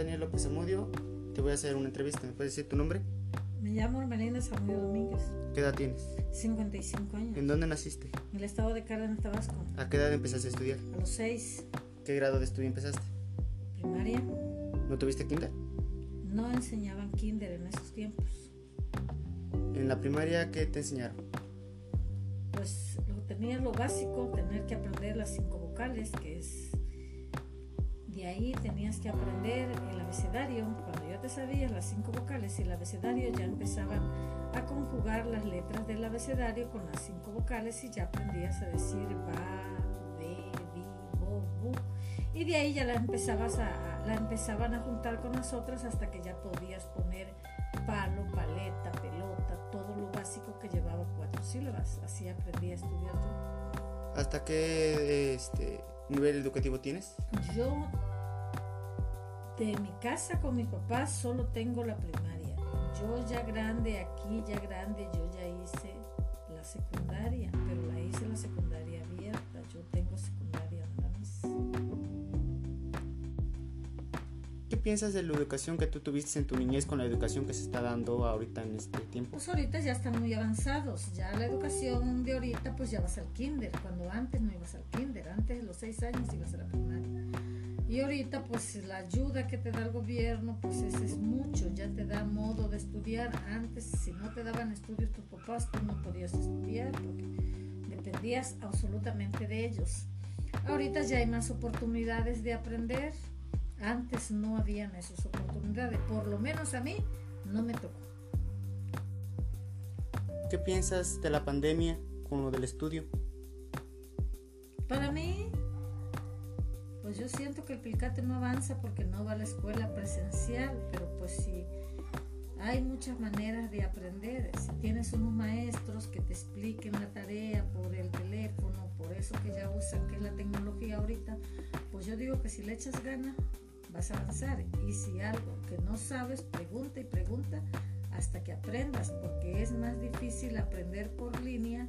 Daniel López Amudio. Te voy a hacer una entrevista. ¿Me puedes decir tu nombre? Me llamo Hermelinda Samudio Domínguez, ¿Qué edad tienes? 55 años. ¿En dónde naciste? En el estado de Cárdenas, Tabasco. ¿A qué edad empezaste a estudiar? A los 6, ¿Qué grado de estudio empezaste? primaria, ¿No tuviste kinder? no enseñaban kinder en esos tiempos. En la primaria, ¿qué te enseñaron? Pues lo tenía lo básico, tener que aprender las cinco vocales, que es... De ahí tenías que aprender el abecedario. Cuando ya te sabías las cinco vocales y el abecedario, ya empezaban a conjugar las letras del abecedario con las cinco vocales y ya aprendías a decir ba, be, bi, bo, bu. Y de ahí ya la, empezabas a, la empezaban a juntar con las otras hasta que ya podías poner palo, paleta, pelota, todo lo básico que llevaba cuatro sílabas. Así aprendí a estudiar. ¿Hasta qué este, nivel educativo tienes? Yo de mi casa con mis papás solo tengo la primaria. Yo ya grande, aquí ya grande, yo ya hice la secundaria, pero la hice la secundaria abierta. Yo tengo secundaria piensas de la educación que tú tuviste en tu niñez con la educación que se está dando ahorita en este tiempo? Pues ahorita ya están muy avanzados. Ya la educación de ahorita, pues ya vas al kinder. Cuando antes no ibas al kinder. Antes, a los seis años, ibas a la primaria. Y ahorita, pues la ayuda que te da el gobierno, pues ese es mucho. Ya te da modo de estudiar. Antes, si no te daban estudios tus papás, tú no podías estudiar porque dependías absolutamente de ellos. Ahorita ya hay más oportunidades de aprender. Antes no habían esas oportunidades. Por lo menos a mí no me tocó. ¿Qué piensas de la pandemia con lo del estudio? Para mí, pues yo siento que el pilcate no avanza porque no va a la escuela presencial, pero pues sí, hay muchas maneras de aprender. Si tienes unos maestros que te expliquen la tarea por el teléfono, por eso que ya usan, que es la tecnología ahorita, pues yo digo que si le echas gana, vas a avanzar. Y si algo que no sabes, pregunta y pregunta hasta que aprendas, porque es más difícil aprender por línea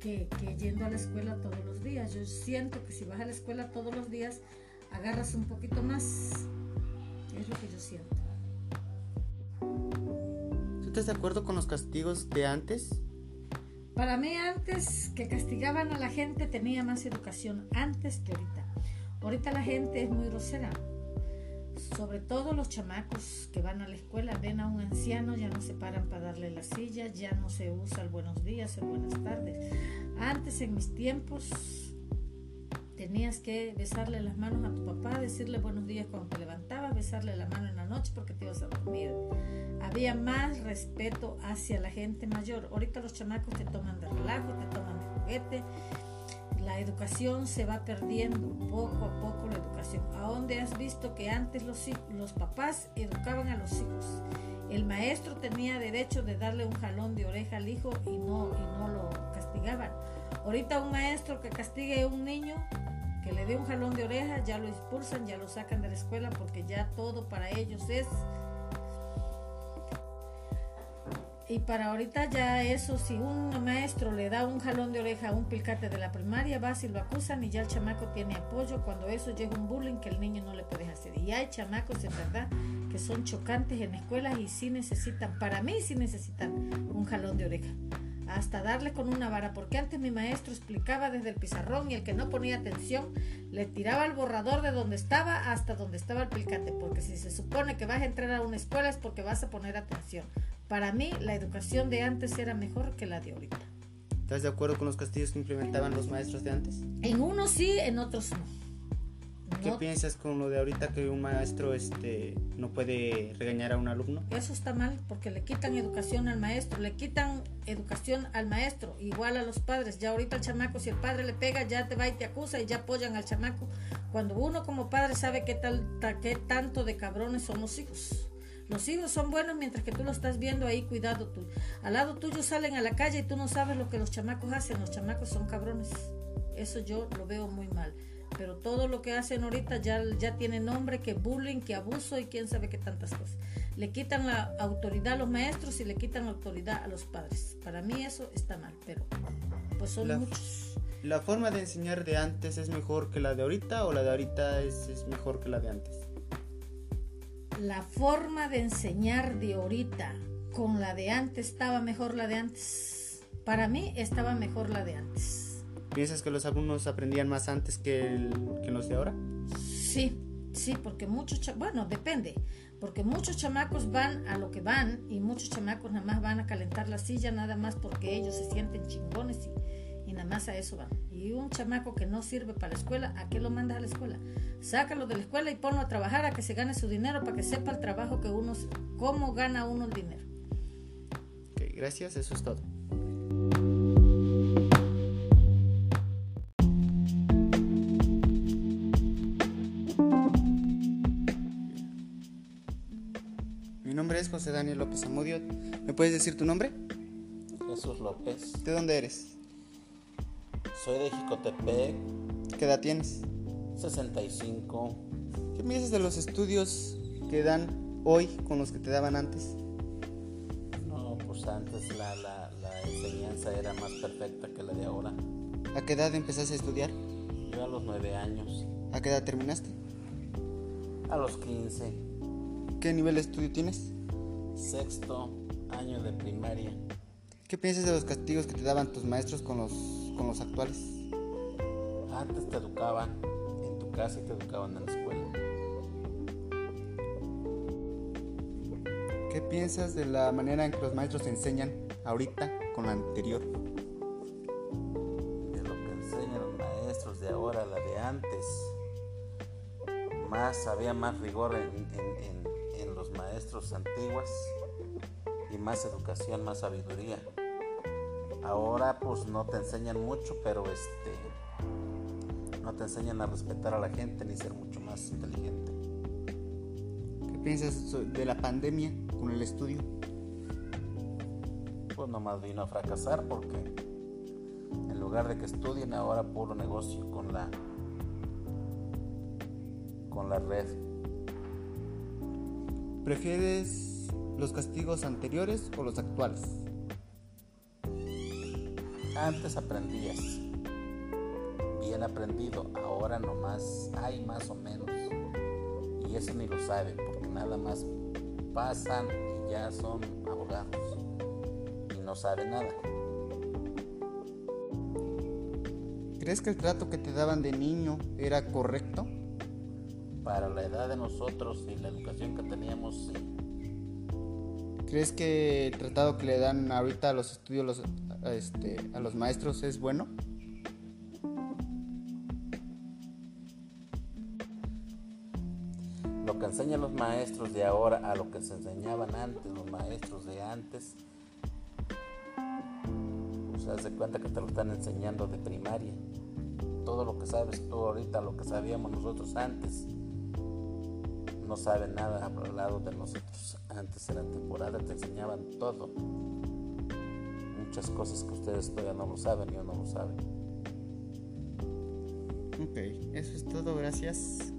que, que, yendo a la escuela todos los días. Yo siento que si vas a la escuela todos los días, agarras un poquito más. Es lo que yo siento. ¿Tú estás de acuerdo con los castigos de antes? Para mí antes que castigaban a la gente tenía más educación antes que ahorita. Ahorita la gente es muy grosera. Sobre todo los chamacos que van a la escuela ven a un anciano, ya no se paran para darle la silla, ya no se usa el buenos días, el buenas tardes. Antes en mis tiempos tenías que besarle las manos a tu papá, decirle buenos días cuando te levantabas, besarle la mano en la noche porque te ibas a dormir. Había más respeto hacia la gente mayor. Ahorita los chamacos te toman de relajo, te toman de juguete la educación se va perdiendo poco a poco la educación. ¿A dónde has visto que antes los, los papás educaban a los hijos? El maestro tenía derecho de darle un jalón de oreja al hijo y no, y no lo castigaban. Ahorita un maestro que castigue a un niño, que le dé un jalón de oreja, ya lo expulsan, ya lo sacan de la escuela porque ya todo para ellos es Y para ahorita ya eso, si un maestro le da un jalón de oreja a un pilcate de la primaria, va y lo acusan y ya el chamaco tiene apoyo cuando eso llega un bullying que el niño no le puede hacer. Y hay chamacos de verdad que son chocantes en escuelas y sí necesitan, para mí sí necesitan un jalón de oreja. Hasta darle con una vara, porque antes mi maestro explicaba desde el pizarrón y el que no ponía atención le tiraba el borrador de donde estaba hasta donde estaba el pilcate, porque si se supone que vas a entrar a una escuela es porque vas a poner atención. Para mí, la educación de antes era mejor que la de ahorita. ¿Estás de acuerdo con los castigos que implementaban los maestros de antes? En unos sí, en otros no. ¿Qué no. piensas con lo de ahorita que un maestro este, no puede regañar a un alumno? Eso está mal porque le quitan educación al maestro, le quitan educación al maestro, igual a los padres. Ya ahorita el chamaco, si el padre le pega, ya te va y te acusa y ya apoyan al chamaco. Cuando uno como padre sabe qué, tal, qué tanto de cabrones son los hijos. Los hijos son buenos mientras que tú lo estás viendo ahí, cuidado tú. Al lado tuyo salen a la calle y tú no sabes lo que los chamacos hacen. Los chamacos son cabrones. Eso yo lo veo muy mal. Pero todo lo que hacen ahorita ya, ya tiene nombre, que bullying, que abuso y quién sabe qué tantas cosas. Le quitan la autoridad a los maestros y le quitan la autoridad a los padres. Para mí eso está mal, pero pues son la, muchos. ¿La forma de enseñar de antes es mejor que la de ahorita o la de ahorita es, es mejor que la de antes? La forma de enseñar de ahorita con la de antes estaba mejor la de antes. Para mí estaba mejor la de antes. ¿Piensas que los alumnos aprendían más antes que, el, que los de ahora? Sí, sí, porque muchos, bueno, depende, porque muchos chamacos van a lo que van y muchos chamacos nada más van a calentar la silla nada más porque ellos se sienten chingones y, y nada más a eso van. Y un chamaco que no sirve para la escuela, ¿a qué lo mandas a la escuela? Sácalo de la escuela y ponlo a trabajar a que se gane su dinero para que sepa el trabajo que uno, cómo gana uno el dinero. Ok, gracias, eso es todo. Mi nombre es José Daniel López Amudio. ¿Me puedes decir tu nombre? Jesús López. ¿De dónde eres? Soy de Jicotepec, ¿Qué edad tienes? 65. ¿Qué piensas de los estudios que dan hoy con los que te daban antes? No, pues antes la, la, la enseñanza era más perfecta que la de ahora. ¿A qué edad empezaste a estudiar? Yo a los 9 años, ¿A qué edad terminaste? a los 15, ¿Qué nivel de estudio tienes? sexto año de primaria. ¿Qué piensas de los castigos que te daban tus maestros con los, con los actuales? Antes te educaban en tu casa y te educaban en la escuela. ¿Qué piensas de la manera en que los maestros enseñan ahorita con la anterior? De lo que enseñan los maestros de ahora, la de antes. Más, había más rigor en, en- en- en los maestros antiguos y más educación, más sabiduría. Ahora pues no te enseñan mucho, pero este no te enseñan a respetar a la gente ni ser mucho más inteligente. ¿Qué piensas de la pandemia con el estudio? Pues nomás vino a fracasar porque en lugar de que estudien ahora puro negocio con la con la red. ¿Prefieres los castigos anteriores o los actuales? Antes aprendías, bien aprendido, ahora nomás hay más o menos. Y eso ni lo saben, porque nada más pasan y ya son abogados y no saben nada. ¿Crees que el trato que te daban de niño era correcto? Para la edad de nosotros y la educación que teníamos, sí. ¿Crees que el tratado que le dan ahorita a los estudios los- a, este, a los maestros es bueno? Lo que enseñan los maestros de ahora a lo que se enseñaban antes, los maestros de antes, pues haz de cuenta que te lo están enseñando de primaria. Todo lo que sabes tú ahorita, lo que sabíamos nosotros antes, no saben nada al lado de nosotros. Antes en la temporada te enseñaban todo. Cosas que ustedes todavía no lo saben yo no lo saben. Ok, eso es todo, gracias.